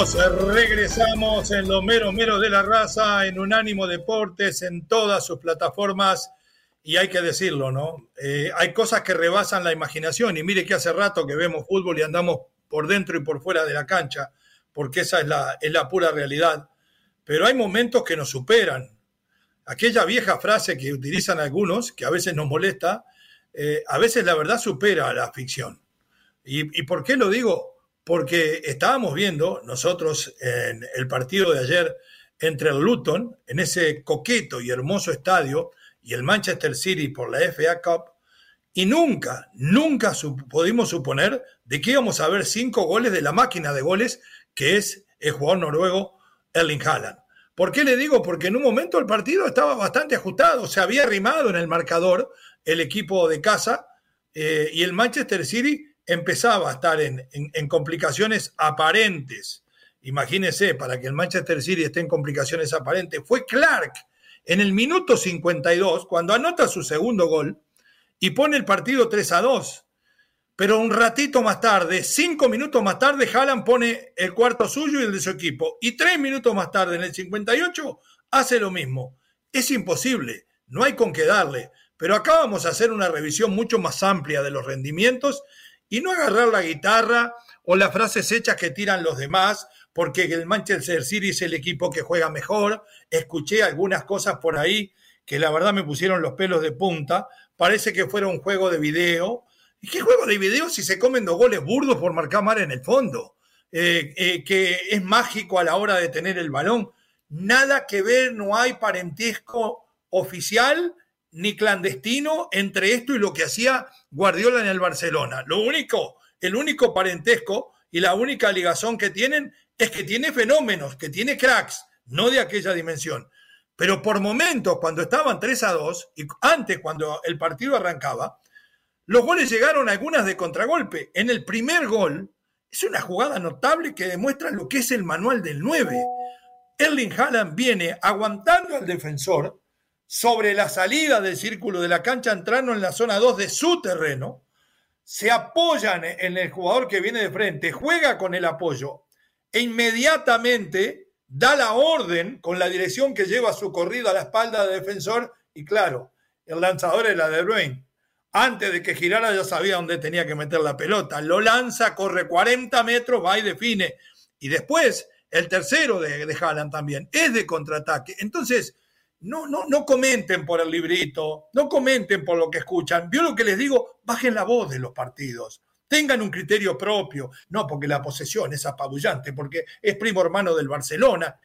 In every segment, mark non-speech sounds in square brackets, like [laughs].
Regresamos en los meros meros de la raza, en Unánimo Deportes, en todas sus plataformas. Y hay que decirlo, ¿no? Eh, hay cosas que rebasan la imaginación. Y mire que hace rato que vemos fútbol y andamos por dentro y por fuera de la cancha, porque esa es la, es la pura realidad. Pero hay momentos que nos superan. Aquella vieja frase que utilizan algunos, que a veces nos molesta, eh, a veces la verdad supera a la ficción. ¿Y, ¿Y por qué lo digo? Porque estábamos viendo nosotros en el partido de ayer entre el Luton, en ese coqueto y hermoso estadio, y el Manchester City por la FA Cup, y nunca, nunca pudimos suponer de que íbamos a ver cinco goles de la máquina de goles que es el jugador noruego Erling Haaland. ¿Por qué le digo? Porque en un momento el partido estaba bastante ajustado, se había arrimado en el marcador el equipo de casa eh, y el Manchester City empezaba a estar en, complicaciones aparentes. Imagínese, para que el Manchester City esté en complicaciones aparentes, fue Clark en el minuto 52, cuando anota su segundo gol y pone el partido 3 a 2. Pero un ratito más tarde, cinco minutos más tarde, Haaland pone el cuarto suyo y el de su equipo. Y tres minutos más tarde, en el 58, hace lo mismo. Es imposible, no hay con qué darle. Pero acá vamos a hacer una revisión mucho más amplia de los rendimientos y no agarrar la guitarra o las frases hechas que tiran los demás, porque el Manchester City es el equipo que juega mejor. Escuché algunas cosas por ahí que la verdad me pusieron los pelos de punta. Parece que fuera un juego de video. ¿Y qué juego de video si se comen dos goles burdos por marcar mal en el fondo? Eh, eh, que es mágico a la hora de tener el balón. Nada que ver, no hay parentesco oficial ni clandestino entre esto y lo que hacía Guardiola en el Barcelona. Lo único, el único parentesco y la única ligación que tienen es que tiene fenómenos, que tiene cracks, no de aquella dimensión. Pero por momentos, cuando estaban 3 a 2, y antes cuando el partido arrancaba, los goles llegaron algunas de contragolpe. En el primer gol, es una jugada notable que demuestra lo que es el manual del 9. Erling Haaland viene aguantando al defensor, sobre la salida del círculo de la cancha, entrando en la zona 2 de su terreno, se apoyan en el jugador que viene de frente, juega con el apoyo e inmediatamente da la orden con la dirección que lleva su corrido a la espalda del defensor y claro, el lanzador es la de Bruyne. Antes de que girara ya sabía dónde tenía que meter la pelota. Lo lanza, corre 40 metros, va y define. Y después, el tercero de, de Haaland también es de contraataque. Entonces, no, no, no comenten por el librito, no comenten por lo que escuchan. Vio lo que les digo, bajen la voz de los partidos. Tengan un criterio propio. No, porque la posesión es apabullante, porque es primo hermano del Barcelona.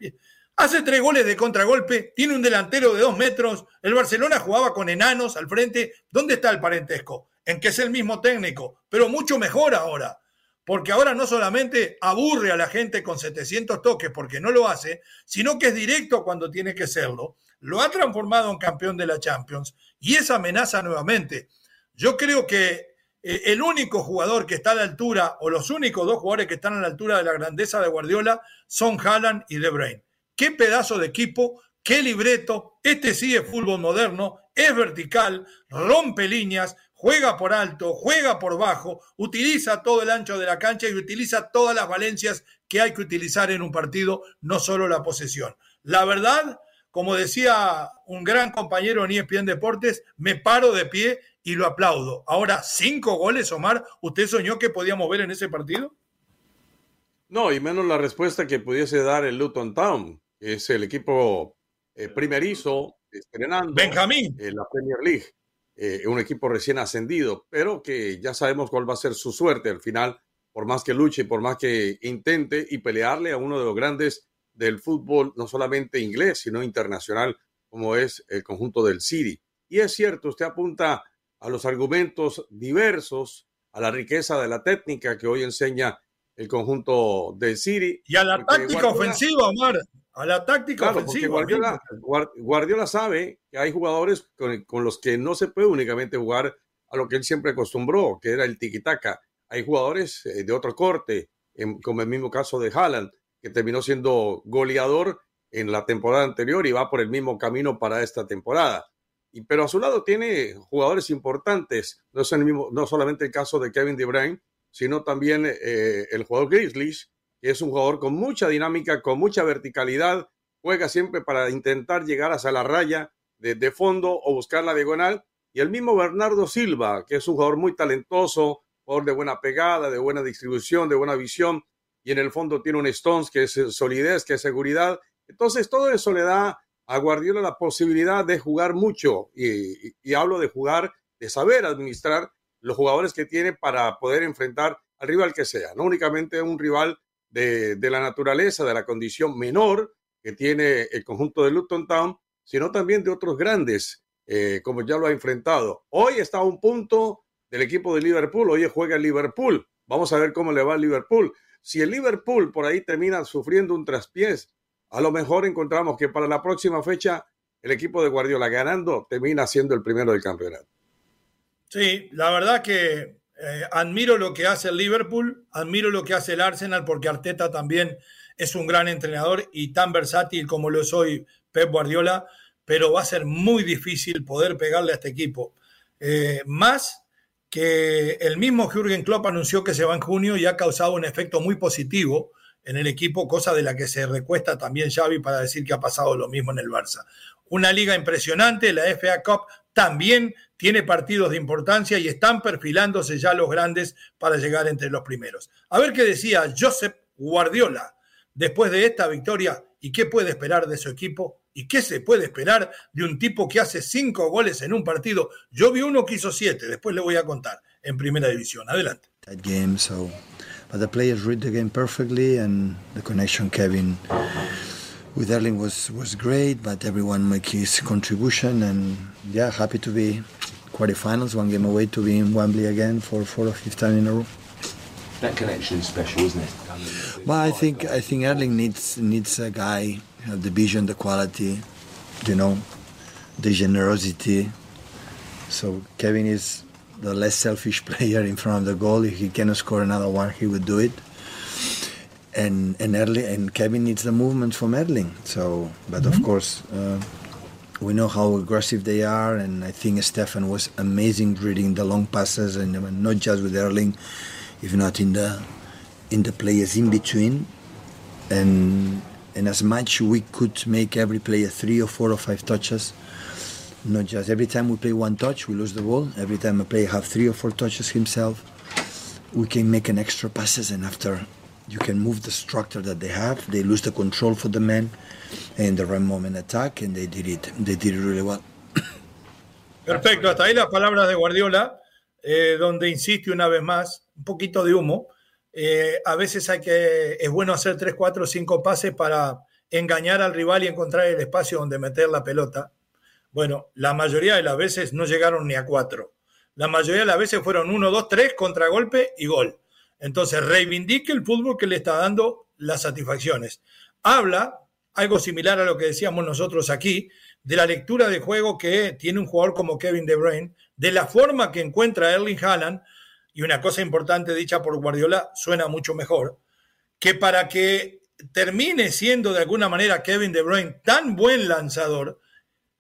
Hace tres goles de contragolpe, tiene un delantero de dos metros. El Barcelona jugaba con enanos al frente. ¿Dónde está el parentesco? En que es el mismo técnico, pero mucho mejor ahora. Porque ahora no solamente aburre a la gente con 700 toques porque no lo hace, sino que es directo cuando tiene que serlo lo ha transformado en campeón de la Champions y esa amenaza nuevamente. Yo creo que eh, el único jugador que está a la altura, o los únicos dos jugadores que están a la altura de la grandeza de Guardiola, son Haaland y De Bruyne. Qué pedazo de equipo, qué libreto. Este sí es fútbol moderno, es vertical, rompe líneas, juega por alto, juega por bajo, utiliza todo el ancho de la cancha y utiliza todas las valencias que hay que utilizar en un partido, no solo la posesión. La verdad, como decía un gran compañero en ESPN Deportes, me paro de pie y lo aplaudo. Ahora, cinco goles, Omar, ¿usted soñó que podíamos ver en ese partido? No, y menos la respuesta que pudiese dar el Luton Town, que es el equipo eh, primerizo, estrenando Benjamín. en la Premier League. Eh, un equipo recién ascendido, pero que ya sabemos cuál va a ser su suerte al final, por más que luche, por más que intente y pelearle a uno de los grandes del fútbol, no solamente inglés, sino internacional, como es el conjunto del City. Y es cierto, usted apunta a los argumentos diversos, a la riqueza de la técnica que hoy enseña el conjunto del City. Y a la táctica ofensiva, Omar. A la táctica ofensiva. Guardiola, sabe que hay jugadores con, los que no se puede únicamente jugar a lo que él siempre acostumbró, que era el tiki-taka. Hay jugadores eh, de otro corte, como el mismo caso de Haaland, que terminó siendo goleador en la temporada anterior y va por el mismo camino para esta temporada. Y, pero a su lado tiene jugadores importantes, no es el mismo, no solamente el caso de Kevin De Bruyne, sino también eh, el jugador Grizzly, que es un jugador con mucha dinámica, con mucha verticalidad, juega siempre para intentar llegar hacia la raya de, de fondo o buscar la diagonal. Y el mismo Bernardo Silva, que es un jugador muy talentoso, jugador de buena pegada, de buena distribución, de buena visión, y en el fondo tiene un Stones que es solidez, que es seguridad, entonces, todo eso le da a Guardiola la posibilidad de jugar mucho y, hablo de jugar, de saber administrar los jugadores que tiene para poder enfrentar al rival que sea, no únicamente un rival de, la naturaleza, de la condición menor que tiene el conjunto de Luton Town, sino también de otros grandes, eh, como ya lo ha enfrentado. Hoy está a un punto del equipo de Liverpool, hoy juega el Liverpool. Vamos a ver cómo le va al Liverpool. Si el Liverpool por ahí termina sufriendo un traspiés a lo mejor encontramos que para la próxima fecha el equipo de Guardiola ganando termina siendo el primero del campeonato. Sí, la verdad que eh, admiro lo que hace el Liverpool, admiro lo que hace el Arsenal porque Arteta también es un gran entrenador y tan versátil como lo soy Pep Guardiola, pero va a ser muy difícil poder pegarle a este equipo. Eh, más que el mismo Jürgen Klopp anunció que se va en junio y ha causado un efecto muy positivo en el equipo, cosa de la que se recuesta también Xavi para decir que ha pasado lo mismo en el Barça. Una liga impresionante, la FA Cup también tiene partidos de importancia y están perfilándose ya los grandes para llegar entre los primeros. A ver qué decía Josep Guardiola después de esta victoria y qué puede esperar de su equipo y qué se puede esperar de un tipo que hace cinco goles en un partido. Yo vi uno que hizo siete, después le voy a contar en primera división. Adelante. But the players read the game perfectly, and the connection Kevin with Erling was was great. But everyone make his contribution, and yeah, happy to be quarterfinals, one game away to be in Wembley again for fourth or fifth time in a row. That connection is special, isn't it? Well, I think I think Erling needs needs a guy the vision, the quality, you know, the generosity. So Kevin is the less selfish [laughs] player in front of the goal. If he cannot score another one, he would do it. And and Erling and Kevin needs the movement from Erling. So, but mm-hmm. of course, uh, we know how aggressive they are, and I think Stefan was amazing reading the long passes, and not just with Erling, if not in the in the players in between, and and as much we could make every player three or four or five touches not just every time we play one touch, we lose the ball. Every time a player have three or four touches himself, we can make an extra passes, and after you can move the structure that they have. They lose the control for the men, and the right moment attack, and they did it. They did it really well. [coughs] Perfecto, hasta ahí las palabras de Guardiola, eh, donde insiste una vez más, un poquito de humo. Eh, a veces hay que, es bueno hacer tres, cuatro, cinco pases para engañar al rival y encontrar el espacio donde meter la pelota. Bueno, la mayoría de las veces no llegaron ni a cuatro. La mayoría de las veces fueron uno, dos, tres, contragolpe y gol. Entonces, reivindique el fútbol que le está dando las satisfacciones. Habla, algo similar a lo que decíamos nosotros aquí, de la lectura de juego que tiene un jugador como Kevin De Bruyne, de la forma que encuentra Erling Haaland, y una cosa importante dicha por Guardiola, suena mucho mejor, que para que termine siendo de alguna manera Kevin De Bruyne tan buen lanzador,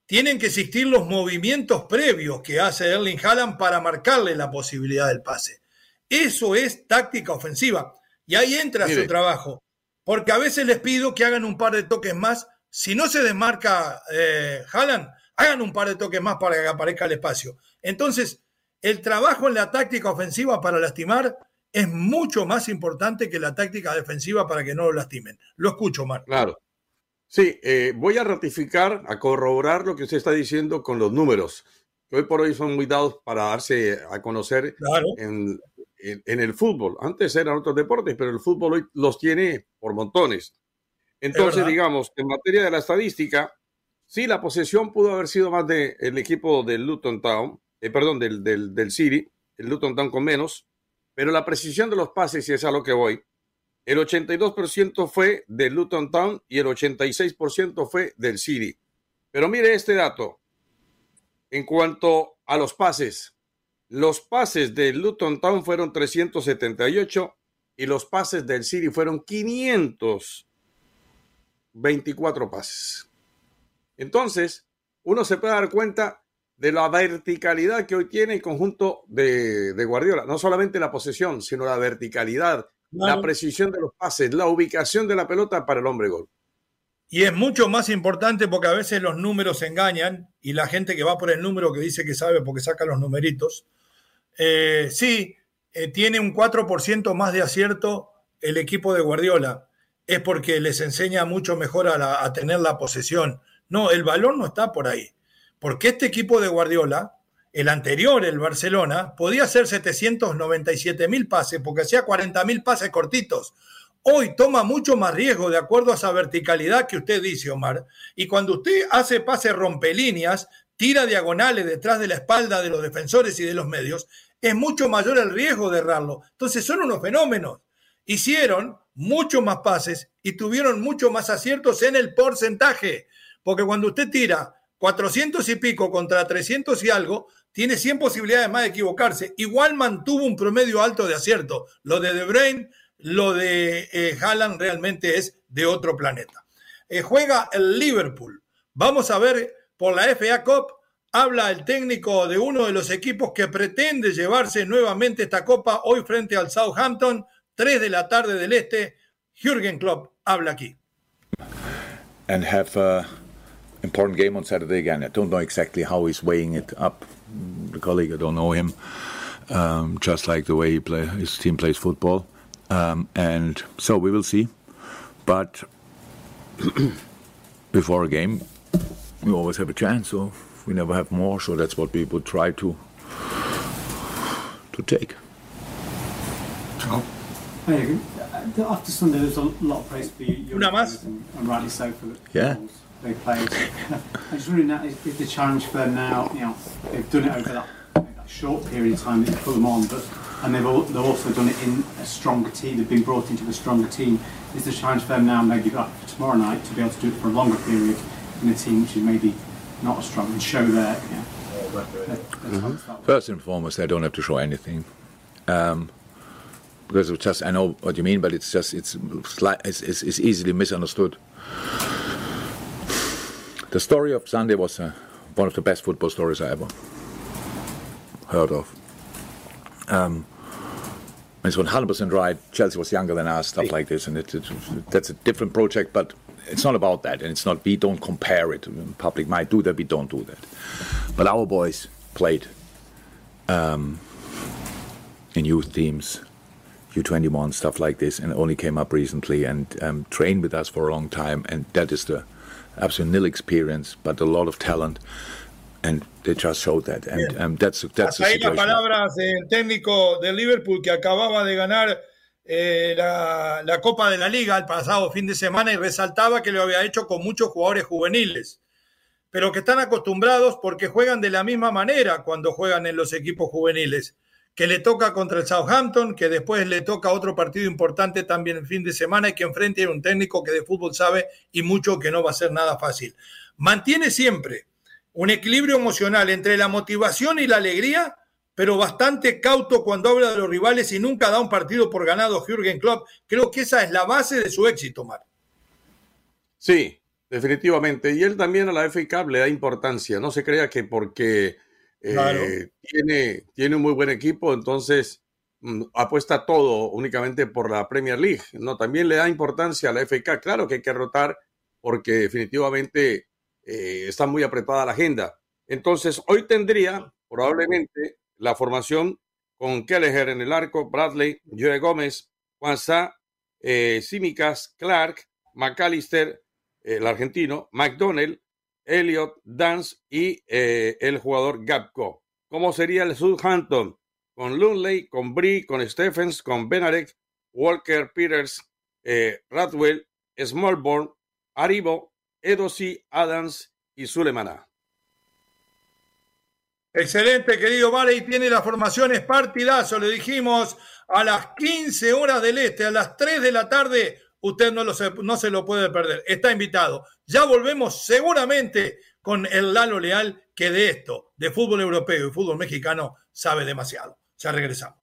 tienen que existir los movimientos previos que hace Erling Haaland para marcarle la posibilidad del pase. Eso es táctica ofensiva. Y ahí entra su trabajo. Porque a veces les pido que hagan un par de toques más. Si no se desmarca eh, Haaland, hagan un par de toques más para que aparezca el espacio. Entonces, el trabajo en la táctica ofensiva para lastimar es mucho más importante que la táctica defensiva para que no lo lastimen. Lo escucho, Marco. Claro. Sí, eh, voy a ratificar, a corroborar lo que usted está diciendo con los números, que hoy por hoy son muy dados para darse a conocer en, el fútbol. Antes eran otros deportes, pero el fútbol hoy los tiene por montones. Entonces, digamos, en materia de la estadística, Sí, la posesión pudo haber sido más del el equipo del Luton Town, eh, perdón, del, del, del City, el Luton Town con menos, pero la precisión de los pases, y es a lo que voy, el 82% fue del Luton Town y el 86% fue del City. Pero mire este dato. En cuanto a los pases, los pases del Luton Town fueron 378 y los pases del City fueron 524 pases. Entonces, uno se puede dar cuenta de la verticalidad que hoy tiene el conjunto de, de Guardiola. No solamente la posesión, sino la verticalidad, la precisión de los pases, la ubicación de la pelota para el hombre gol. Y es mucho más importante porque a veces los números engañan y la gente que va por el número que dice que sabe porque saca los numeritos, eh, sí, eh, tiene un 4% más de acierto el equipo de Guardiola. Es porque les enseña mucho mejor a, a tener la posesión. No, el balón no está por ahí. Porque este equipo de Guardiola el anterior, el Barcelona, podía hacer 797 mil pases porque hacía 40 mil pases cortitos. Hoy toma mucho más riesgo de acuerdo a esa verticalidad que usted dice, Omar. Y cuando usted hace pases rompelíneas, tira diagonales detrás de la espalda de los defensores y de los medios, es mucho mayor el riesgo de errarlo. Entonces son unos fenómenos. Hicieron mucho más pases y tuvieron mucho más aciertos en el porcentaje. Porque cuando usted tira 400 y pico contra 300 y algo, tiene 100 posibilidades más de equivocarse. Igual mantuvo un promedio alto de acierto. Lo de De Bruyne, lo de eh, Haaland realmente es de otro planeta. Eh, juega el Liverpool. Vamos a ver por la FA Cup. Habla el técnico de uno de los equipos que pretende llevarse nuevamente esta copa hoy frente al Southampton, 3 de la tarde del este. Jürgen Klopp habla aquí. And have a important game on Saturday again. I don't know exactly how he's weighing it up the colleague. I don't know him. Um, just like the way he play, his team plays football, um, and so we will see. But [clears throat] before a game, we always have a chance. So we never have more. So that's what we would try to to take. Oh. Hey, after Sunday, there's a lot of praise for you. Una más. And, and rightly so for the Yeah. goals they played. [laughs] I just wondering know if the challenge for them now, you know, they've done it over that, that short period of time that you put them on, but and they've, all, they've also done it in a stronger team. They've been brought into a stronger team. Is the challenge for them now, maybe for tomorrow night, to be able to do it for a longer period in a team which is maybe not as strong and show their, you know, their, their talents that? First and foremost, I don't have to show anything. Um, because it's just I know what you mean, but it's just it's it's, it's, it's easily misunderstood. The story of Sunday was uh, one of the best football stories I ever heard of. Um, it's 100% right. Chelsea was younger than us, stuff like this, and it, it, that's a different project. But it's not about that, and it's not. We don't compare it. The Public might do that. We don't do that. But our boys played um, in youth teams, U21 stuff like this, and only came up recently and um, trained with us for a long time. And that is the absolute nil experience, but a lot of talent, and they just showed that. And um, that's that's Hasta ahí las palabras del técnico de Liverpool que acababa de ganar eh, la, la Copa de la Liga el pasado fin de semana y resaltaba que lo había hecho con muchos jugadores juveniles, pero que están acostumbrados porque juegan de la misma manera cuando juegan en los equipos juveniles, que le toca contra el Southampton, que después le toca otro partido importante también el fin de semana y que enfrente a un técnico que de fútbol sabe y mucho que no va a ser nada fácil. Mantiene siempre un equilibrio emocional entre la motivación y la alegría, pero bastante cauto cuando habla de los rivales y nunca da un partido por ganado Jürgen Klopp. Creo que esa es la base de su éxito, Mar. Sí, definitivamente. Y él también a la FA Cup le da importancia. No se crea que porque eh, tiene, tiene un muy buen equipo, entonces mm, apuesta todo únicamente por la Premier League. No, también le da importancia a la Cup. Claro que hay que rotar porque definitivamente eh, está muy apretada la agenda. Entonces, hoy tendría probablemente la formación con Kelleher en el arco, Bradley, Joe Gómez, Juanza, eh, Simicas, Clark, McAllister, el argentino, McDonnell, Elliot, Dance y eh, el jugador Gapco. ¿Cómo sería el Southampton? Con Lunley, con Bree, con Stephens, con Benarek, Walker, Peters, eh, Radwell, Smallborn, Aribo, Edosi, Adams y Sulemana. Excelente, querido Vale, y tiene las formaciones partidazo, le dijimos a las 15 horas del este, a las 3 de la tarde, usted no, lo no se lo puede perder, está invitado. Ya volvemos seguramente con el Lalo Leal, que de esto, de fútbol europeo y fútbol mexicano, sabe demasiado. Ya regresamos.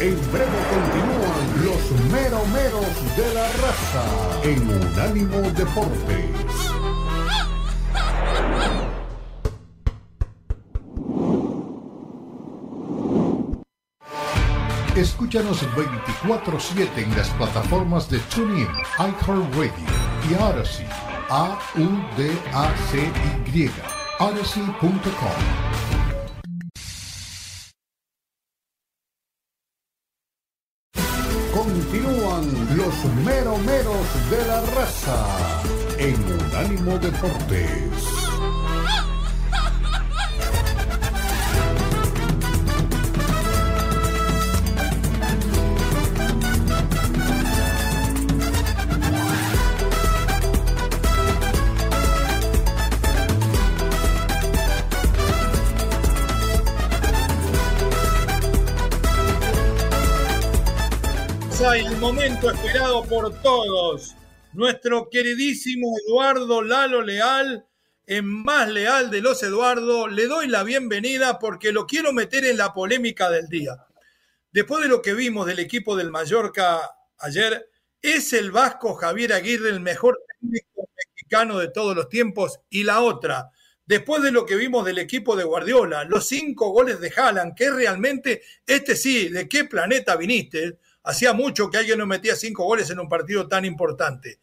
En breve continúan los meromeros de la raza en Unánimo Deportes. Escúchanos 24-7 en las plataformas de TuneIn, iHeartRadio y Odyssey. A-U-D-A-C-Y. Odyssey.com. Continúan los meromeros de la raza en Unánimo Deportes. El momento esperado por todos. Nuestro queridísimo Eduardo Lalo Leal, en más leal de los Eduardo, le doy la bienvenida porque lo quiero meter en la polémica del día. Después de lo que vimos del equipo del Mallorca ayer, ¿es el vasco Javier Aguirre el mejor técnico mexicano de todos los tiempos? Y la otra, después de lo que vimos del equipo de Guardiola, los cinco goles de Haaland, que realmente, este sí, ¿de qué planeta viniste? Hacía mucho que alguien no metía cinco goles en un partido tan importante.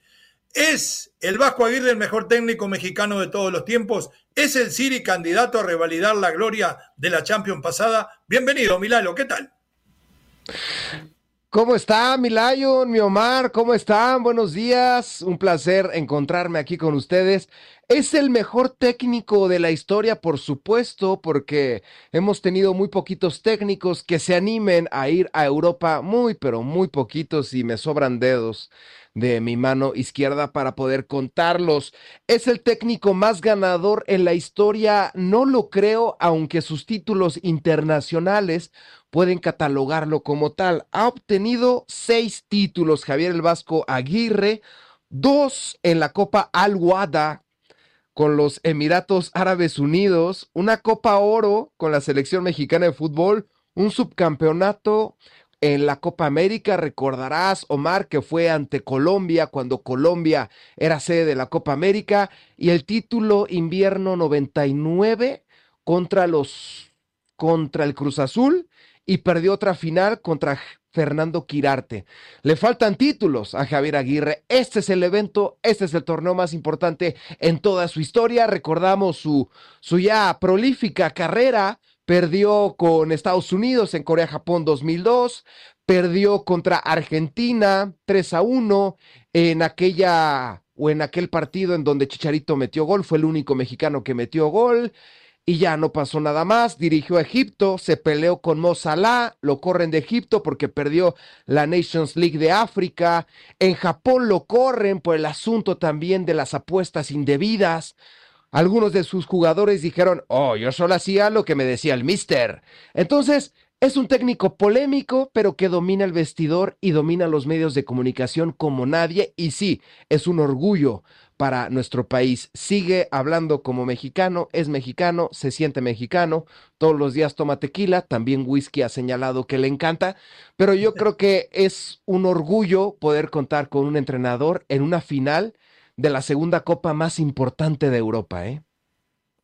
¿Es el Vasco Aguirre el mejor técnico mexicano de todos los tiempos? ¿Es el Siri candidato a revalidar la gloria de la Champions pasada? Bienvenido, Milalo, ¿qué tal? ¿Cómo está, mi mi Omar? ¿Cómo están? Buenos días. Un placer encontrarme aquí con ustedes. Es el mejor técnico de la historia, por supuesto, porque hemos tenido muy poquitos técnicos que se animen a ir a Europa, muy, pero muy poquitos y me sobran dedos de mi mano izquierda para poder contarlos. Es el técnico más ganador en la historia, no lo creo, aunque sus títulos internacionales pueden catalogarlo como tal. Ha obtenido seis títulos Javier el Vasco Aguirre, dos en la Copa Al-Wada con los Emiratos Árabes Unidos, una Copa Oro con la selección mexicana de fútbol, un subcampeonato en la Copa América. Recordarás, Omar, que fue ante Colombia cuando Colombia era sede de la Copa América y el título invierno 99 contra los contra el Cruz Azul y perdió otra final contra Fernando Quirarte. Le faltan títulos a Javier Aguirre. Este es el evento, este es el torneo más importante en toda su historia. Recordamos su, su ya prolífica carrera. Perdió con Estados Unidos en Corea-Japón 2002, perdió contra Argentina 3 a 1 en aquella o en aquel partido en donde Chicharito metió gol, fue el único mexicano que metió gol y ya no pasó nada más. Dirigió a Egipto, se peleó con Mo Salah, lo corren de Egipto porque perdió la Nations League de África. En Japón lo corren por el asunto también de las apuestas indebidas. Algunos de sus jugadores dijeron, oh, yo solo hacía lo que me decía el mister. Entonces, es un técnico polémico, pero que domina el vestidor y domina los medios de comunicación como nadie. Y sí, es un orgullo para nuestro país. Sigue hablando como mexicano, es mexicano, se siente mexicano, todos los días toma tequila, también whisky ha señalado que le encanta, pero yo [laughs] creo que es un orgullo poder contar con un entrenador en una final de la segunda copa más importante de Europa, ¿eh?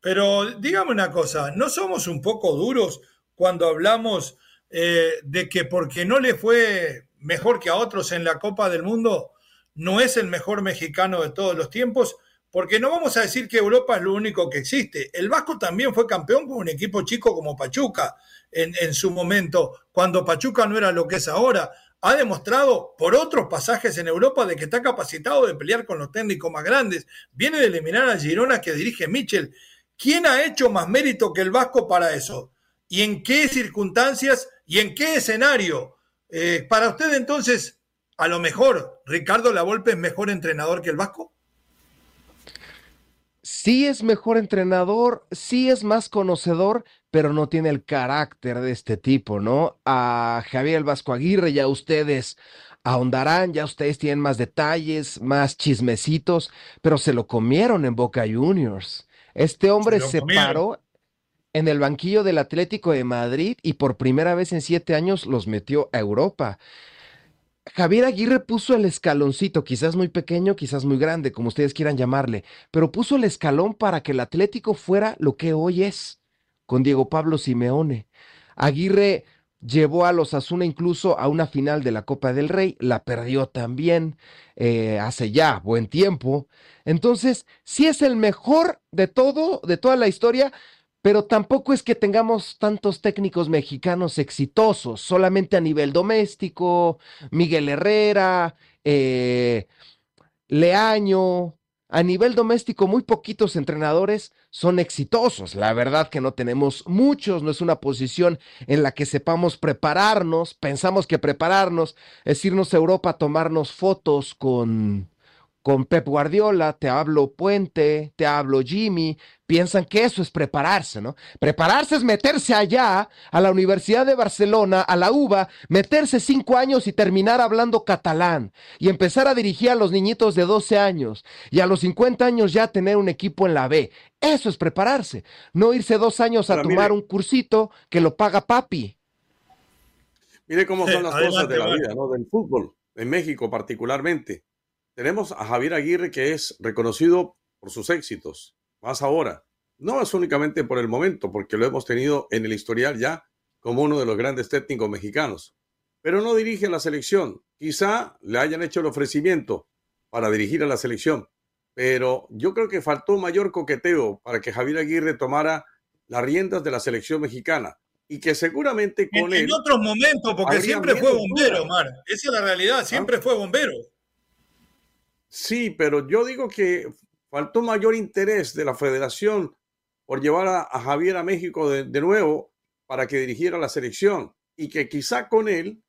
Pero dígame una cosa, ¿no somos un poco duros cuando hablamos eh, de que porque no le fue mejor que a otros en la Copa del Mundo, no es el mejor mexicano de todos los tiempos, porque no vamos a decir que Europa es lo único que existe. El Vasco también fue campeón con un equipo chico como Pachuca en, su momento, cuando Pachuca no era lo que es ahora. Ha demostrado por otros pasajes en Europa de que está capacitado de pelear con los técnicos más grandes. Viene de eliminar a Girona que dirige Michel. ¿Quién ha hecho más mérito que el Vasco para eso? ¿Y en qué circunstancias y en qué escenario? Eh, para usted entonces, a lo mejor Ricardo Lavolpe es mejor entrenador que el Vasco? sí es mejor entrenador, sí es más conocedor, pero no tiene el carácter de este tipo, ¿no? A Javier Vasco Aguirre, ya ustedes ahondarán, ya ustedes tienen más detalles, más chismecitos, pero se lo comieron en Boca Juniors. Este hombre se, se paró en el banquillo del Atlético de Madrid y por primera vez en siete años los metió a Europa. Javier Aguirre puso el escaloncito, quizás muy pequeño, quizás muy grande, como ustedes quieran llamarle, pero puso el escalón para que el Atlético fuera lo que hoy es, con Diego Pablo Simeone. Aguirre llevó a los Asuna incluso a una final de la Copa del Rey, la perdió también eh, hace ya buen tiempo. Entonces, si es el mejor de todo, de toda la historia, pero tampoco es que tengamos tantos técnicos mexicanos exitosos, solamente a nivel doméstico, Miguel Herrera, eh, Leaño, a nivel doméstico muy poquitos entrenadores son exitosos. La verdad que no tenemos muchos, no es una posición en la que sepamos prepararnos, pensamos que prepararnos es irnos a Europa a tomarnos fotos con con Pep Guardiola, te hablo Puente, te hablo Jimmy, piensan que eso es prepararse, ¿no? Prepararse es meterse allá, a la Universidad de Barcelona, a la UBA, meterse cinco años y terminar hablando catalán y empezar a dirigir a los niñitos de 12 años y a los 50 años ya tener un equipo en la B. Eso es prepararse, no irse dos años a tomar un cursito que lo paga papi. Mire cómo son las cosas de la vida, ¿no? Del fútbol, en México particularmente tenemos a Javier Aguirre que es reconocido por sus éxitos, más ahora. No es únicamente por el momento, porque lo hemos tenido en el historial ya como uno de los grandes técnicos mexicanos. Pero no dirige la selección. Quizá le hayan hecho el ofrecimiento para dirigir a la selección. Pero yo creo que faltó mayor coqueteo para que Javier Aguirre tomara las riendas de la selección mexicana y que seguramente con en, él. En otros momentos, porque siempre fue bombero, Mar. Esa es la realidad, siempre ¿Ah? fue bombero. Sí, pero yo digo que faltó mayor interés de la federación por llevar a, Javier a México de, de, nuevo para que dirigiera la selección y que quizá con él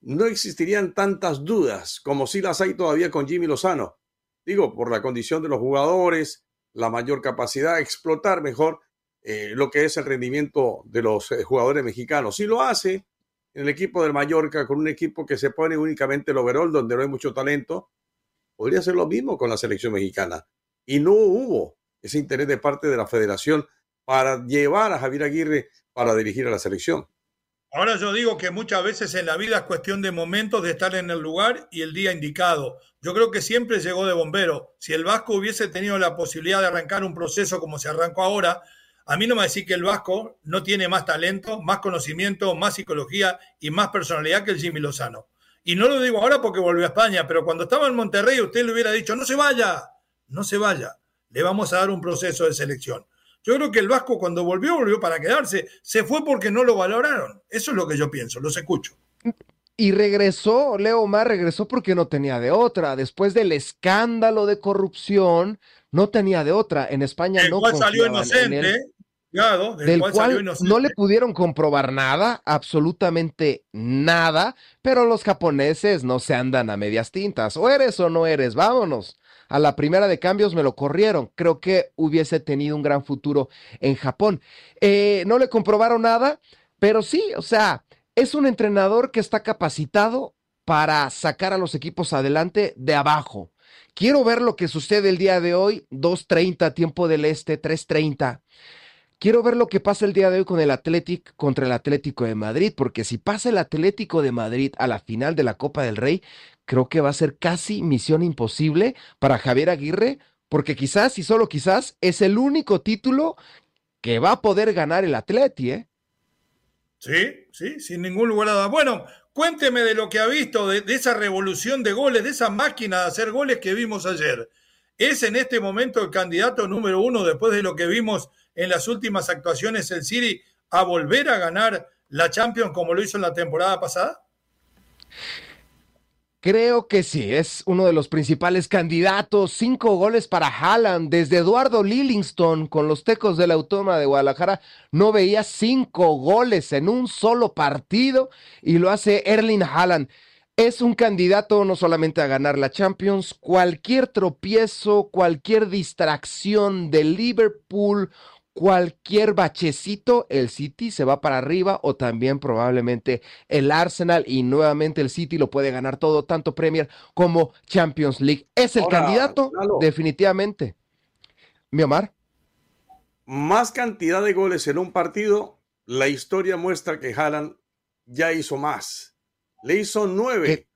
no existirían tantas dudas como si las hay todavía con Jimmy Lozano. Digo, por la condición de los jugadores, la mayor capacidad, explotar mejor eh, lo que es el rendimiento de los eh, jugadores mexicanos. Si lo hace en el equipo del Mallorca, con un equipo que se pone únicamente el overall, donde no hay mucho talento, podría ser lo mismo con la selección mexicana. Y no hubo ese interés de parte de la federación para llevar a Javier Aguirre para dirigir a la selección. Ahora yo digo que muchas veces en la vida es cuestión de momentos de estar en el lugar y el día indicado. Yo creo que siempre llegó de bombero. Si el Vasco hubiese tenido la posibilidad de arrancar un proceso como se arrancó ahora, a mí no me decir que el Vasco no tiene más talento, más conocimiento, más psicología y más personalidad que el Jimmy Lozano. Y no lo digo ahora porque volvió a España, pero cuando estaba en Monterrey usted le hubiera dicho, no se vaya, no se vaya, le vamos a dar un proceso de selección. Yo creo que el Vasco cuando volvió, volvió para quedarse. Se fue porque no lo valoraron. Eso es lo que yo pienso, los escucho. Y regresó, Leo Mar regresó porque no tenía de otra. Después del escándalo de corrupción, no tenía de otra. En España el no cual salió inocente, Del, del cual, cual no le pudieron comprobar nada, absolutamente nada, pero los japoneses no se andan a medias tintas. O eres o no eres, vámonos. A la primera de cambios me lo corrieron. Creo que hubiese tenido un gran futuro en Japón. Eh, no le comprobaron nada, pero sí, o sea, es un entrenador que está capacitado para sacar a los equipos adelante de abajo. Quiero ver lo que sucede el día de hoy, 2.30, tiempo del este, 3.30. Quiero ver lo que pasa el día de hoy con el Athletic contra el Atlético de Madrid, porque si pasa el Atlético de Madrid a la final de la Copa del Rey, creo que va a ser casi misión imposible para Javier Aguirre, porque quizás y solo quizás es el único título que va a poder ganar el Atleti, ¿eh? Sí, sí, sin ningún lugar a duda. Bueno, cuénteme de lo que ha visto, de esa revolución de goles, de esa máquina de hacer goles que vimos ayer. ¿Es en este momento el candidato número uno después de lo que vimos en las últimas actuaciones el City a volver a ganar la Champions como lo hizo en la temporada pasada? Creo que sí, es uno de los principales candidatos. Cinco goles para Haaland. Desde Eduardo Lillingston con los Tecos de la Autónoma de Guadalajara no veía cinco goles en un solo partido y lo hace Erling Haaland. Es un candidato no solamente a ganar la Champions, cualquier tropiezo, cualquier distracción de Liverpool, cualquier bachecito, el City se va para arriba o también probablemente el Arsenal y nuevamente el City lo puede ganar todo, tanto Premier como Champions League. Es el Ahora, candidato, definitivamente. Mi Omar. Más cantidad de goles en un partido, la historia muestra que Haaland ya hizo más. Le hizo nueve ¿Qué?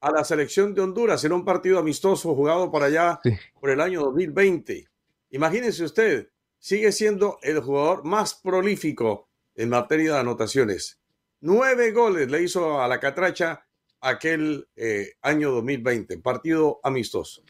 a la selección de Honduras en un partido amistoso jugado por allá Sí. por el año 2020. Imagínense usted, sigue siendo el jugador más prolífico en materia de anotaciones. Nueve goles le hizo a la Catracha aquel eh, año 2020, partido amistoso.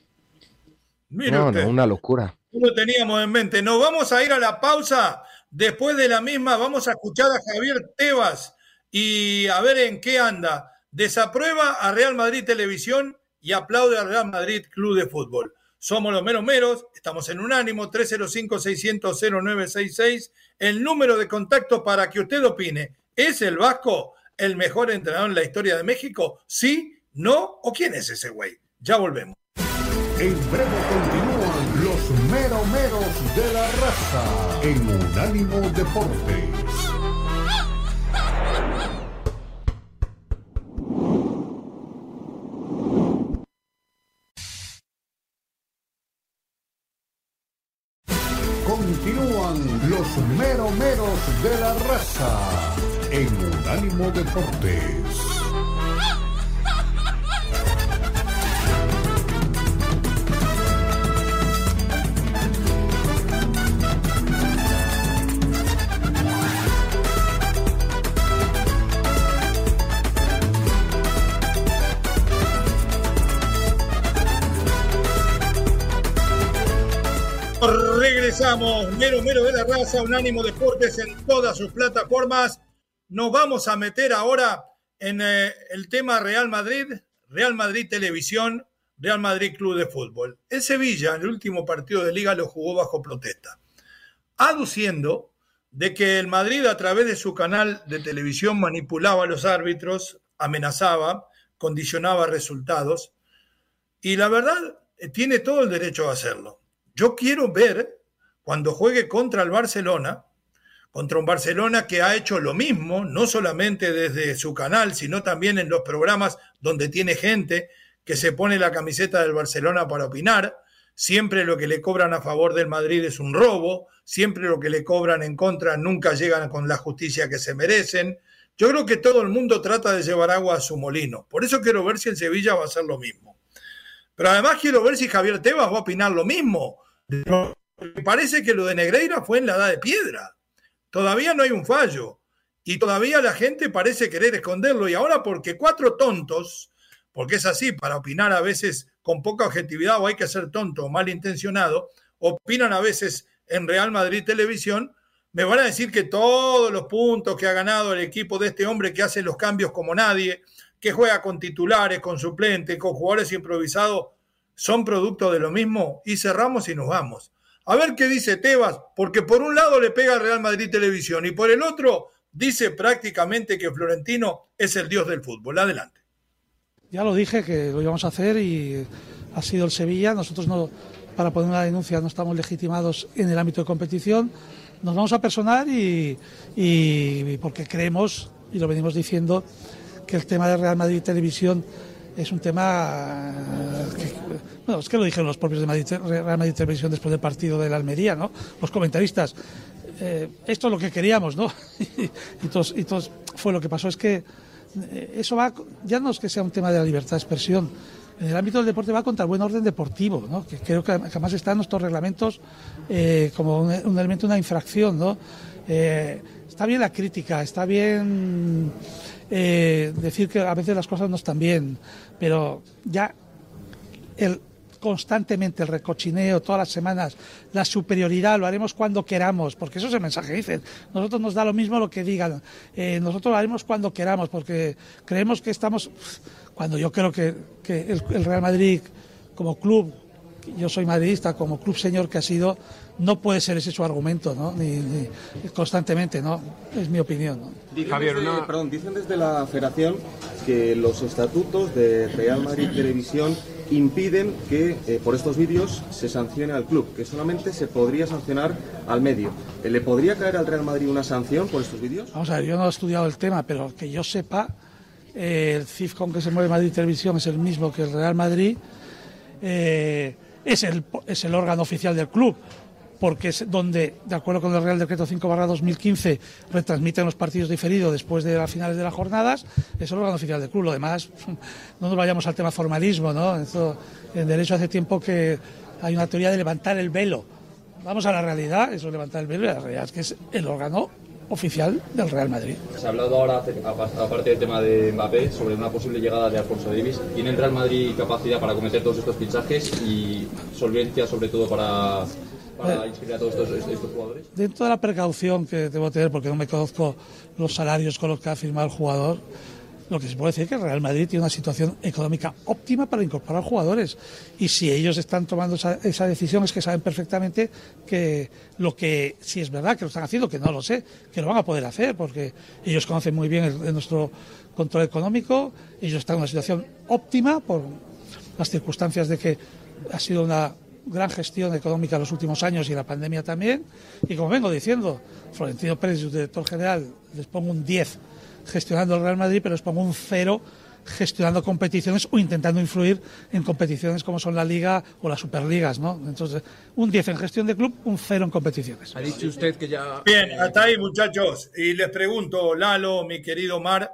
Mire No, usted. no, una locura. No lo teníamos en mente. Nos vamos a ir a la pausa. Después de la misma, vamos a escuchar a Javier Tebas y a ver en qué anda. Desaprueba a Real Madrid Televisión y aplaude al Real Madrid Club de Fútbol. Somos los meros meros, estamos en Unánimo 305-600-0966. El número de contacto para que usted opine. ¿Es el Vasco el mejor entrenador en la historia de México? ¿Sí? ¿No? ¿O quién es ese güey? Ya volvemos. En breve continúan los meromeros de la raza en Unánimo Deportes. Meromeros de la raza en Unánimo Deportes. Regresamos, mero mero de la raza, Unánimo Deportes en todas sus plataformas. Nos vamos a meter ahora en eh, el tema Real Madrid, Real Madrid Televisión, Real Madrid Club de Fútbol. En Sevilla, el último partido de liga lo jugó bajo protesta, aduciendo de que el Madrid a través de su canal de televisión manipulaba a los árbitros, amenazaba, condicionaba resultados y la verdad eh, tiene todo el derecho a hacerlo. Yo quiero ver cuando juegue contra el Barcelona, contra un Barcelona que ha hecho lo mismo, no solamente desde su canal, sino también en los programas donde tiene gente que se pone la camiseta del Barcelona para opinar. Siempre lo que le cobran a favor del Madrid es un robo, siempre lo que le cobran en contra nunca llegan con la justicia que se merecen. Yo creo que todo el mundo trata de llevar agua a su molino. Por eso quiero ver si en Sevilla va a ser lo mismo. Pero además quiero ver si Javier Tebas va a opinar lo mismo. Me parece que lo de Negreira fue en la edad de piedra. Todavía no hay un fallo. Y todavía la gente parece querer esconderlo. Y ahora porque cuatro tontos, porque es así, para opinar a veces con poca objetividad o hay que ser tonto o malintencionado, opinan a veces en Real Madrid Televisión, me van a decir que todos los puntos que ha ganado el equipo de este hombre que hace los cambios como nadie, que juega con titulares, con suplentes, con jugadores improvisados, son producto de lo mismo y cerramos y nos vamos. A ver qué dice Tebas, porque por un lado le pega al Real Madrid Televisión y por el otro dice prácticamente que Florentino es el dios del fútbol. Adelante. Ya lo dije que lo íbamos a hacer y ha sido el Sevilla. Nosotros no, para poner una denuncia no estamos legitimados en el ámbito de competición. Nos vamos a personar y, y porque creemos, y lo venimos diciendo, que el tema de Real Madrid Televisión es un tema que, bueno, es que lo dijeron los propios de Madrid, Real Madrid Televisión después del partido de la Almería, ¿no? Los comentaristas. Eh, esto es lo que queríamos, ¿no? [laughs] y, todos, fue lo que pasó. Es que eh, eso va, ya no es que sea un tema de la libertad de expresión, en el ámbito del deporte va contra el buen orden deportivo, ¿no? que creo que además está en nuestros reglamentos eh, como un, un, elemento, una infracción. ¿no? Está bien la crítica, está bien decir que a veces las cosas no están bien, pero ya el constantemente el recochineo todas las semanas, la superioridad, lo haremos cuando queramos, porque eso es el mensaje que dicen. Nosotros nos da lo mismo lo que digan, eh, nosotros lo haremos cuando queramos, porque creemos que estamos, cuando yo creo que, que el, el, Real Madrid como club yo soy madridista como club señor que ha sido, no puede ser ese su argumento, ¿no? Ni, ni constantemente, ¿no? Es mi opinión. ¿no? Dicen Javier, desde, una... perdón, dicen desde la Federación que los estatutos de Real Madrid Televisión impiden que eh, por estos vídeos se sancione al club, que solamente se podría sancionar al medio. Eh, ¿Le podría caer al Real Madrid una sanción por estos vídeos? Vamos a ver, yo no he estudiado el tema, pero que yo sepa, el CIF con que se mueve Madrid Televisión es el mismo que el Real Madrid. Eh, es el, es el órgano oficial del club, porque es donde, de acuerdo con el Real Decreto 5 2015, retransmiten los partidos diferidos después de las finales de las jornadas, es el órgano oficial del club. Lo demás, [laughs] no nos vayamos al tema formalismo, ¿no? en derecho hace tiempo que hay una teoría de levantar el velo. Vamos a la realidad, eso es levantar el velo, la realidad es que es el órgano oficial del Real Madrid. Se ha hablado ahora, aparte del tema de Mbappé, sobre una posible llegada de Alfonso Davis. ¿Tiene el Real Madrid capacidad para cometer todos estos fichajes y solvencia sobre todo para, para inscribir a todos estos, estos, jugadores? Dentro de la precaución que debo tener, porque no me conozco los salarios con los que ha firmado el jugador, lo que se puede decir es que el Real Madrid tiene una situación económica óptima para incorporar jugadores. Y si ellos están tomando esa, esa, decisión es que saben perfectamente que lo que, si es verdad que lo están haciendo, que no lo sé, que lo van a poder hacer, porque ellos conocen muy bien el, el nuestro control económico, ellos están en una situación óptima por las circunstancias de que ha sido una gran gestión económica en los últimos años y la pandemia también. Y como vengo diciendo, Florentino Pérez, su director general, les pongo un 10 gestionando el Real Madrid, pero les pongo un cero gestionando competiciones o intentando influir en competiciones como son la Liga o las Superligas, ¿no? Entonces, un 10 en gestión de club, un cero en competiciones. Ha dicho usted que ya... Bien, hasta ahí, muchachos. Y les pregunto, Lalo, mi querido Mar,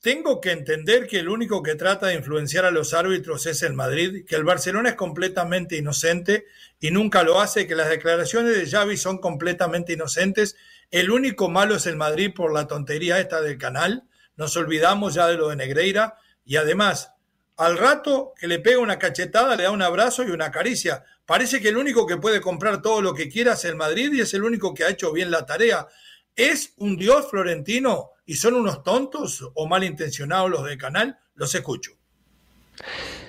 tengo que entender que el único que trata de influenciar a los árbitros es el Madrid, que el Barcelona es completamente inocente y nunca lo hace, que las declaraciones de Xavi son completamente inocentes el único malo es el Madrid por la tontería esta del canal. Nos olvidamos ya de lo de Negreira. Y además, al rato que le pega una cachetada, le da un abrazo y una caricia. Parece que el único que puede comprar todo lo que quiera es el Madrid y es el único que ha hecho bien la tarea. ¿Es un dios florentino y son unos tontos o malintencionados los del canal? Los escucho.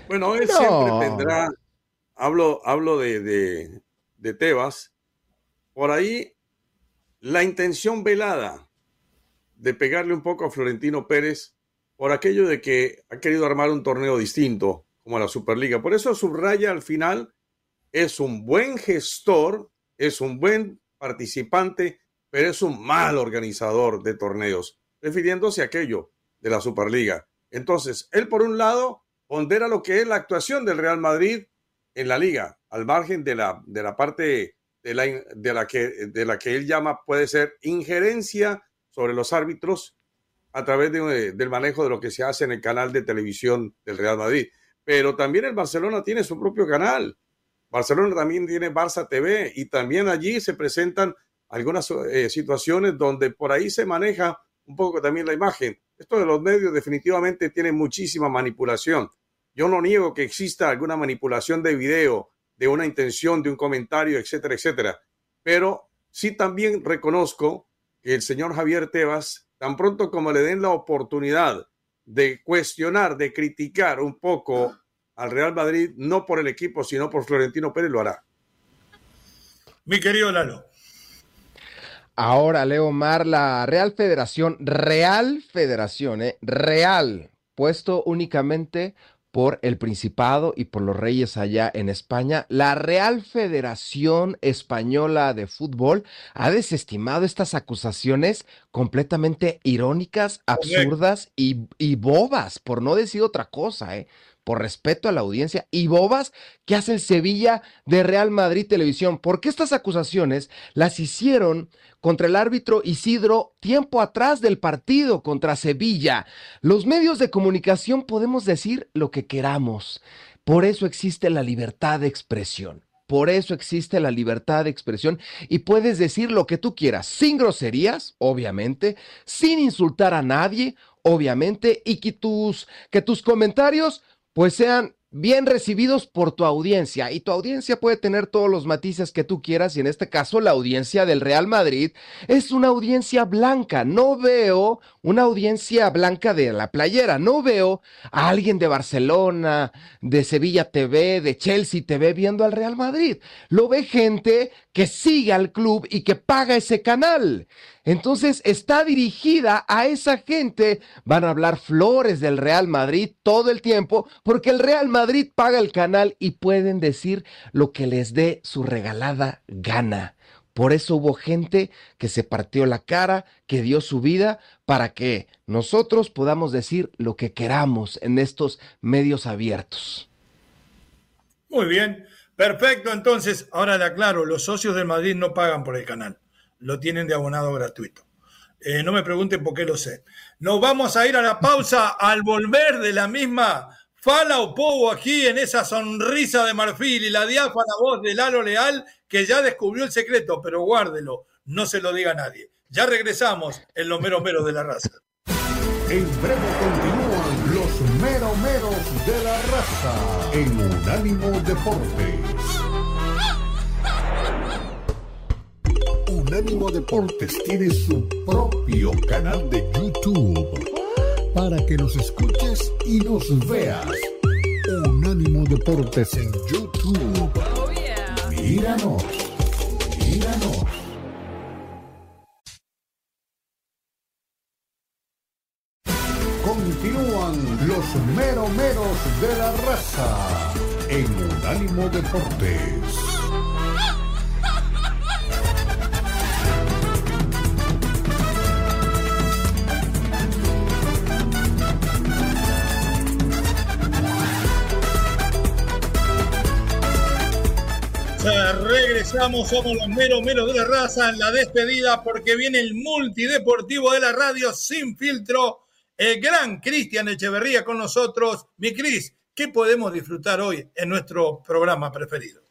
Bueno, él siempre tendrá, hablo, hablo de, de, de Tebas, por ahí la intención velada de pegarle un poco a Florentino Pérez por aquello de que ha querido armar un torneo distinto como la Superliga. Por eso subraya al final, es un buen gestor, es un buen participante, pero es un mal organizador de torneos, refiriéndose a aquello de la Superliga. Entonces, él por un lado pondera lo que es la actuación del Real Madrid en la liga, al margen de la, de la parte de la, de la, que, de la que él llama puede ser injerencia sobre los árbitros a través de, del manejo de lo que se hace en el canal de televisión del Real Madrid. Pero también el Barcelona tiene su propio canal. Barcelona también tiene Barça TV y también allí se presentan algunas eh, situaciones donde por ahí se maneja un poco también la imagen. Esto de los medios definitivamente tiene muchísima manipulación. Yo no niego que exista alguna manipulación de video, de una intención, de un comentario, etcétera, etcétera. Pero sí también reconozco que el señor Javier Tebas, tan pronto como le den la oportunidad de cuestionar, de criticar un poco al Real Madrid, no por el equipo, sino por Florentino Pérez, lo hará. Mi querido Lalo. Ahora, Leo Mar, la Real Federación, Real Federación, ¿eh? Real, puesto únicamente por el Principado y por los Reyes allá en España, la Real Federación Española de Fútbol ha desestimado estas acusaciones completamente irónicas, absurdas y, y bobas, por no decir otra cosa, ¿eh? Respeto a la audiencia, y bobas que hace el Sevilla de Real Madrid Televisión. Porque estas acusaciones las hicieron contra el árbitro Isidro tiempo atrás del partido contra Sevilla. Los medios de comunicación podemos decir lo que queramos. Por eso existe la libertad de expresión. Por eso existe la libertad de expresión y puedes decir lo que tú quieras, sin groserías, obviamente, sin insultar a nadie, obviamente, y que tus, que tus comentarios pues sean bien recibidos por tu audiencia y tu audiencia puede tener todos los matices que tú quieras y en este caso la audiencia del Real Madrid es una audiencia blanca. No veo una audiencia blanca de la playera, no veo a alguien de Barcelona, de Sevilla TV, de Chelsea TV viendo al Real Madrid. Lo ve gente que sigue al club y que paga ese canal. Entonces está dirigida a esa gente. Van a hablar flores del Real Madrid todo el tiempo porque el Real Madrid paga el canal y pueden decir lo que les dé su regalada gana. Por eso hubo gente que se partió la cara, que dio su vida para que nosotros podamos decir lo que queramos en estos medios abiertos. Muy bien, perfecto. Entonces, ahora le aclaro, los socios del Madrid no pagan por el canal lo tienen de abonado gratuito. Eh, no me pregunten por qué lo sé. Nos vamos a ir a la pausa al volver de la misma Fala o Pogo aquí en esa sonrisa de marfil y la diáfana voz de Lalo Leal que ya descubrió el secreto, pero guárdelo, no se lo diga a nadie. Ya regresamos en los meros meros de la raza. En breve continúan los meros meros de la raza en Unánimo Deportes. Unánimo Deportes tiene su propio canal de YouTube para que nos escuches y nos veas. Unánimo Deportes en YouTube. Míranos, míranos. Continúan los meromeros de la raza en Unánimo Deportes. Regresamos, somos los meros meros de la raza en la despedida porque viene el multideportivo de la radio sin filtro, el gran Cristian Echeverría con nosotros. Mi Cris, ¿qué podemos disfrutar hoy en nuestro programa preferido?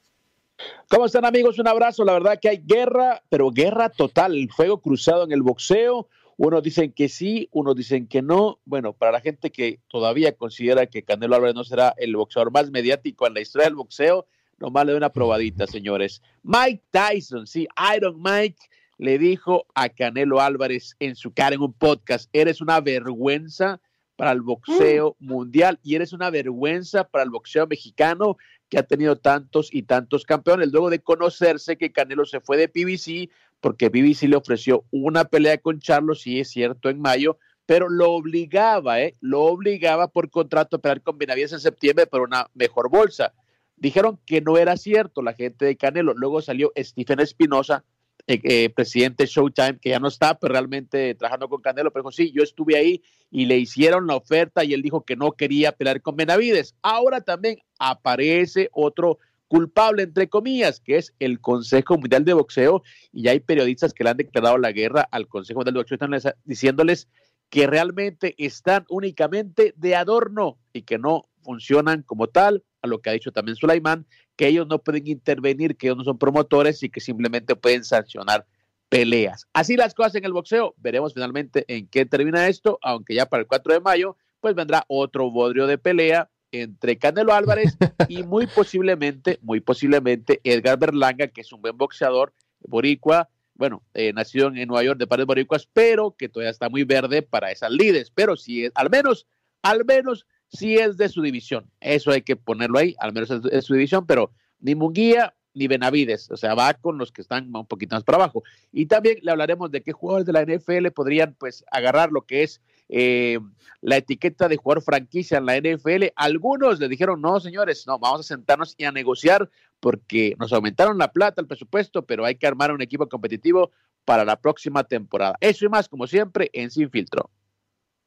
¿Cómo están amigos? Un abrazo. La verdad que hay guerra, pero guerra total, el fuego cruzado en el boxeo. Unos dicen que sí, unos dicen que no. Bueno, para la gente que todavía considera que Canelo Álvarez no será el boxeador más mediático en la historia del boxeo, Nomás le doy una probadita, señores. Mike Tyson, sí, Iron Mike le dijo a Canelo Álvarez en su cara en un podcast, eres una vergüenza para el boxeo mm. mundial y eres una vergüenza para el boxeo mexicano que ha tenido tantos y tantos campeones. Luego de conocerse que Canelo se fue de PBC porque PBC le ofreció una pelea con Charlos, sí es cierto, en mayo, pero lo obligaba, ¿eh? Lo obligaba por contrato a pelear con Benavides en septiembre por una mejor bolsa. Dijeron que no era cierto la gente de Canelo. Luego salió Stephen Espinosa, eh, eh, presidente Showtime, que ya no está pero realmente trabajando con Canelo, pero dijo, sí, yo estuve ahí y le hicieron la oferta y él dijo que no quería pelear con Benavides. Ahora también aparece otro culpable, entre comillas, que es el Consejo Mundial de Boxeo, y hay periodistas que le han declarado la guerra al Consejo Mundial de Boxeo, están diciéndoles que realmente están únicamente de adorno y que no funcionan como tal, a lo que ha dicho también Sulaimán, que ellos no pueden intervenir, que ellos no son promotores y que simplemente pueden sancionar peleas. Así las cosas en el boxeo. Veremos finalmente en qué termina esto, aunque ya para el 4 de mayo, pues vendrá otro bodrio de pelea entre Canelo Álvarez y [laughs] muy posiblemente, muy posiblemente Edgar Berlanga, que es un buen boxeador boricua, bueno, eh, nacido en Nueva York de padres boricuas, pero que todavía está muy verde para esas lides. Pero si es, al menos, al menos si es de su división. Eso hay que ponerlo ahí, al menos es de su división, pero ni Munguía ni Benavides, o sea, va con los que están un poquito más para abajo. Y también le hablaremos de qué jugadores de la NFL podrían pues agarrar lo que es eh, la etiqueta de jugador franquicia en la NFL. Algunos le dijeron, no, señores, no, vamos a sentarnos y a negociar porque nos aumentaron la plata, el presupuesto, pero hay que armar un equipo competitivo para la próxima temporada. Eso y más, como siempre, en Sin Filtro.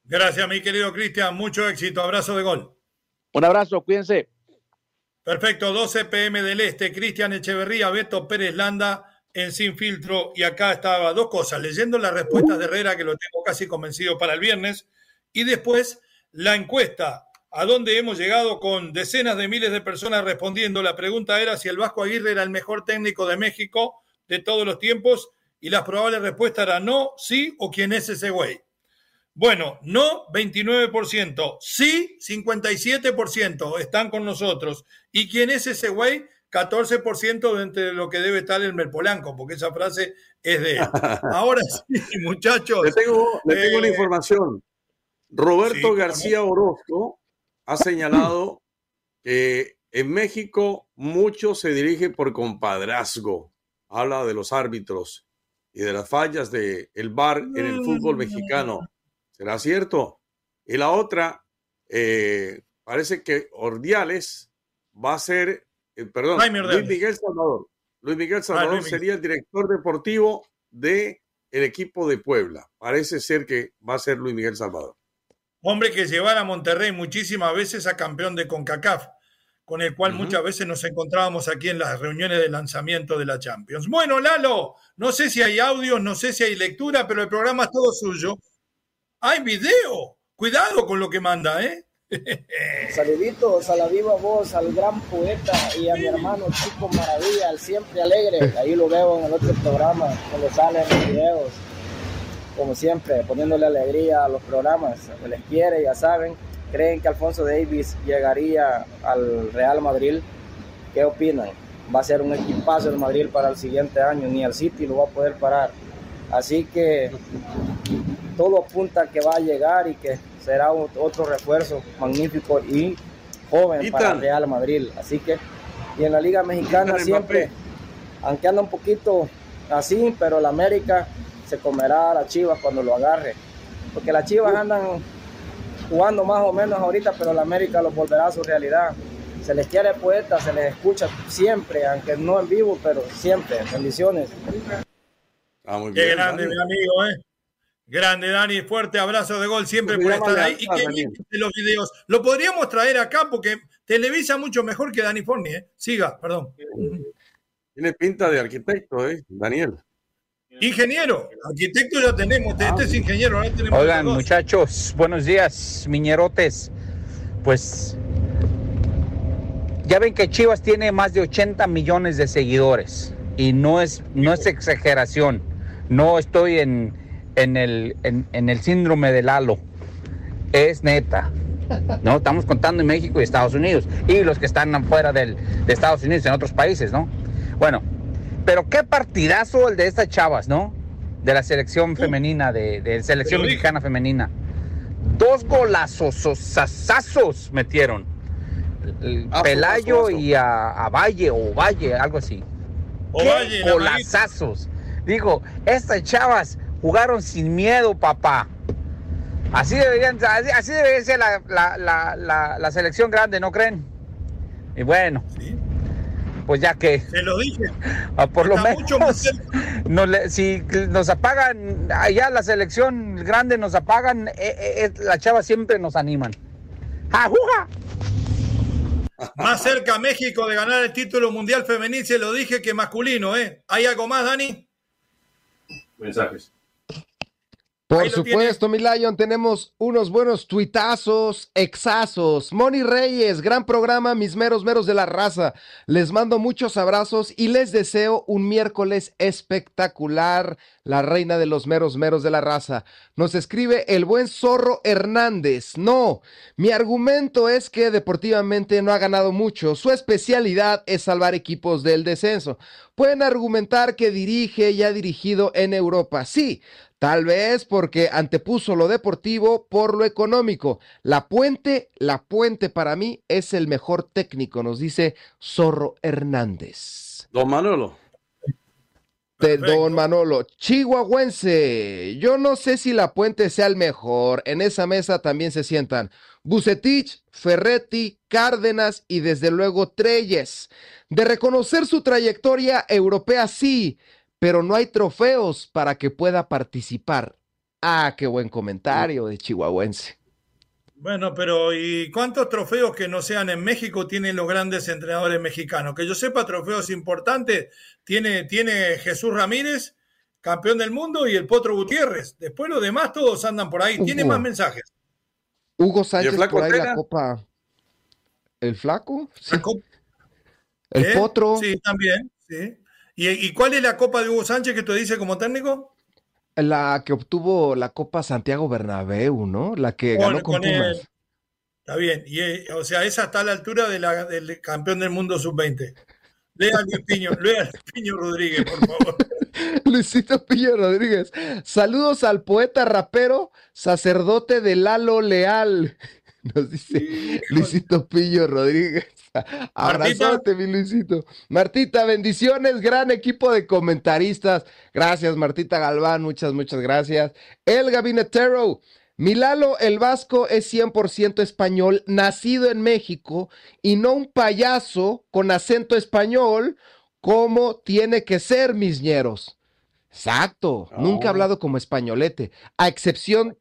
Gracias, mi querido Cristian. Mucho éxito. Abrazo de gol. Un abrazo, cuídense. Perfecto, 12 pm del Este, Cristian Echeverría, Beto Pérez Landa en Sin Filtro. Y acá estaba dos cosas, leyendo las respuestas de Herrera, que lo tengo casi convencido para el viernes, y después la encuesta, a donde hemos llegado con decenas de miles de personas respondiendo. La pregunta era si el Vasco Aguirre era el mejor técnico de México de todos los tiempos, y las probables respuestas eran no, sí o quién es ese güey. Bueno, no 29%, sí 57% están con nosotros. ¿Y quién es ese güey? 14% de entre lo que debe estar el Merpolanco, porque esa frase es de él. [laughs] Ahora sí, muchachos. Le tengo, le tengo una eh, información. Roberto sí, ¿cómo García Orozco ha señalado que en México mucho se dirige por compadrazgo. Habla de los árbitros y de las fallas del el VAR en el fútbol mexicano. ¿Será cierto? Y la otra, eh, parece que Ordiales va a ser, eh, perdón, Jaime. Luis Miguel Salvador. Luis Miguel Salvador Luis Miguel. sería el director deportivo de el equipo de Puebla. Parece ser que va a ser Luis Miguel Salvador. Hombre que llevara a Monterrey muchísimas veces a campeón de CONCACAF, con el cual muchas veces nos encontrábamos aquí en las reuniones de lanzamiento de la Champions. Bueno, Lalo, no sé si hay audios, no sé si hay lectura, pero el programa es todo suyo. Hay video. Cuidado con lo que manda, ¿eh? Saluditos a la viva voz, al gran poeta y a mi hermano Chico Maravilla, al siempre alegre. Ahí lo veo en el otro programa, cuando salen los videos. Como siempre, poniéndole alegría a los programas. Se les quiere, ya saben. ¿Creen que Alfonso Davis llegaría al Real Madrid? ¿Qué opinan? Va a ser un equipazo el Madrid para el siguiente año, ni el City lo va a poder parar. Así que todo apunta a que va a llegar y que será otro refuerzo magnífico y joven para el Real Madrid. Así que, y en la Liga Mexicana siempre, aunque anda un poquito así, pero la América se comerá a las Chivas cuando lo agarre. Porque las Chivas andan jugando más o menos ahorita, pero la América los volverá a su realidad. Se les quiere poeta, se les escucha siempre, aunque no en vivo, pero siempre. Bendiciones. Ah, muy Qué grande, mi amigo, ¿eh? Grande, Dani. Fuerte abrazo de gol siempre por estar ahí. Y Daniel. bien de los videos. Lo podríamos traer acá porque televisa mucho mejor que Dani Forni, ¿eh? Siga, perdón. Tiene pinta de arquitecto, ¿eh? Daniel. Ingeniero, arquitecto ya tenemos. Este, este es ingeniero, ahora tenemos Oigan, muchachos, buenos días, miñerotes. Pues ya ven que Chivas tiene más de 80 millones de seguidores y no es, no es exageración. No estoy en, en, el, en, en el síndrome del halo. Es neta. ¿no? Estamos contando en México y Estados Unidos y los que están afuera del, de Estados Unidos, en otros países, ¿no? Bueno, pero qué partidazo el de estas chavas, ¿no? De la selección femenina, de, de selección mexicana femenina. Dos golazos, metieron. El Aso, Pelayo aso, aso. y a, a Valle o Valle, algo así. Ovalle, ¡Qué la golazazos! Digo, estas chavas jugaron sin miedo, papá. Así deberían, así, así debería ser la, la- la- la- la selección grande, ¿no creen? Y bueno, Sí, pues ya que se lo dije. [laughs] ah, por lo Está mucho más menos [laughs] nos si nos apagan allá la selección grande nos apagan, eh, eh, eh, las chavas siempre nos animan. ¡Ajuja! Más cerca México de ganar el título mundial femenil, se lo dije que masculino, ¿eh? ¿Hay algo más, Dani? Mensajes. Por supuesto, mi Lion, tenemos unos buenos tuitazos, exazos. Moni Reyes, gran programa, mis meros meros de la raza. Les mando muchos abrazos y les deseo un miércoles espectacular. La reina de los meros meros de la raza. Nos escribe el buen Zorro Hernández. No, mi argumento es que deportivamente no ha ganado mucho. Su especialidad es salvar equipos del descenso. Pueden argumentar que dirige y ha dirigido en Europa. Sí, Tal vez porque antepuso lo deportivo por lo económico. La Puente, La Puente para mí es el mejor técnico, nos dice Zorro Hernández. Don Manolo. De. Don Manolo, Chihuahuense. Yo no sé si La Puente sea el mejor. En esa mesa también se sientan Bucetich, Ferretti, Cárdenas y desde luego Treyes. De reconocer su trayectoria europea, sí, pero no hay trofeos para que pueda participar. Ah, qué buen comentario de Chihuahuense. Bueno, pero ¿y cuántos trofeos que no sean en México tienen los grandes entrenadores mexicanos? Que yo sepa, trofeos importantes tiene, tiene Jesús Ramírez, campeón del mundo, y el Potro Gutiérrez. Después los demás todos andan por ahí. Tiene Hugo. más mensajes. Hugo Sánchez Flaco por ahí la copa. ¿El flaco? Sí. La Copa- El ¿Eh? potro. Sí, también. Sí. ¿Y, y cuál es la copa de Hugo Sánchez que tú dices como técnico? La que obtuvo la Copa Santiago Bernabéu, ¿no? La que ganó con, con el- Pumas. Está bien. Y, eh, o sea, esa está a la altura de la- del campeón del mundo sub-20. Lea Luis Piño, lea Luis Piño Rodríguez, por favor. [laughs] Luisito Pillo Rodríguez. Saludos al poeta rapero, sacerdote de Lalo Leal. [laughs] Nos dice Luisito Pillo Rodríguez. [laughs] Abrazote, mi Luisito. Martita, bendiciones, gran equipo de comentaristas. Gracias, Martita Galván, muchas, muchas gracias. El Gabinetero. Milalo el Vasco es 100% español, nacido en México y no un payaso con acento español como tiene que ser, mis ñeros. Exacto, nunca ha hablado como españolete, a excepción,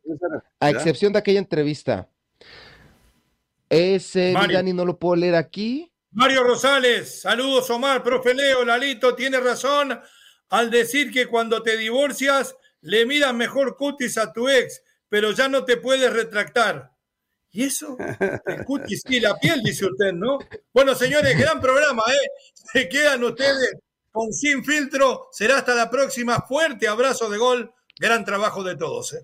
a excepción de aquella entrevista. Ese, Mario. Dani, no lo puedo leer aquí. Mario Rosales, saludos Omar, profe Leo, Lalito, tiene razón al decir que cuando te divorcias le miras mejor cutis a tu ex, pero ya no te puedes retractar. ¿Y eso? El cutis y la piel, dice usted, ¿no? Bueno, señores, gran programa, ¿eh? Se quedan ustedes con Sin Filtro. Será hasta la próxima. Fuerte abrazo de gol. Gran trabajo de todos, ¿eh?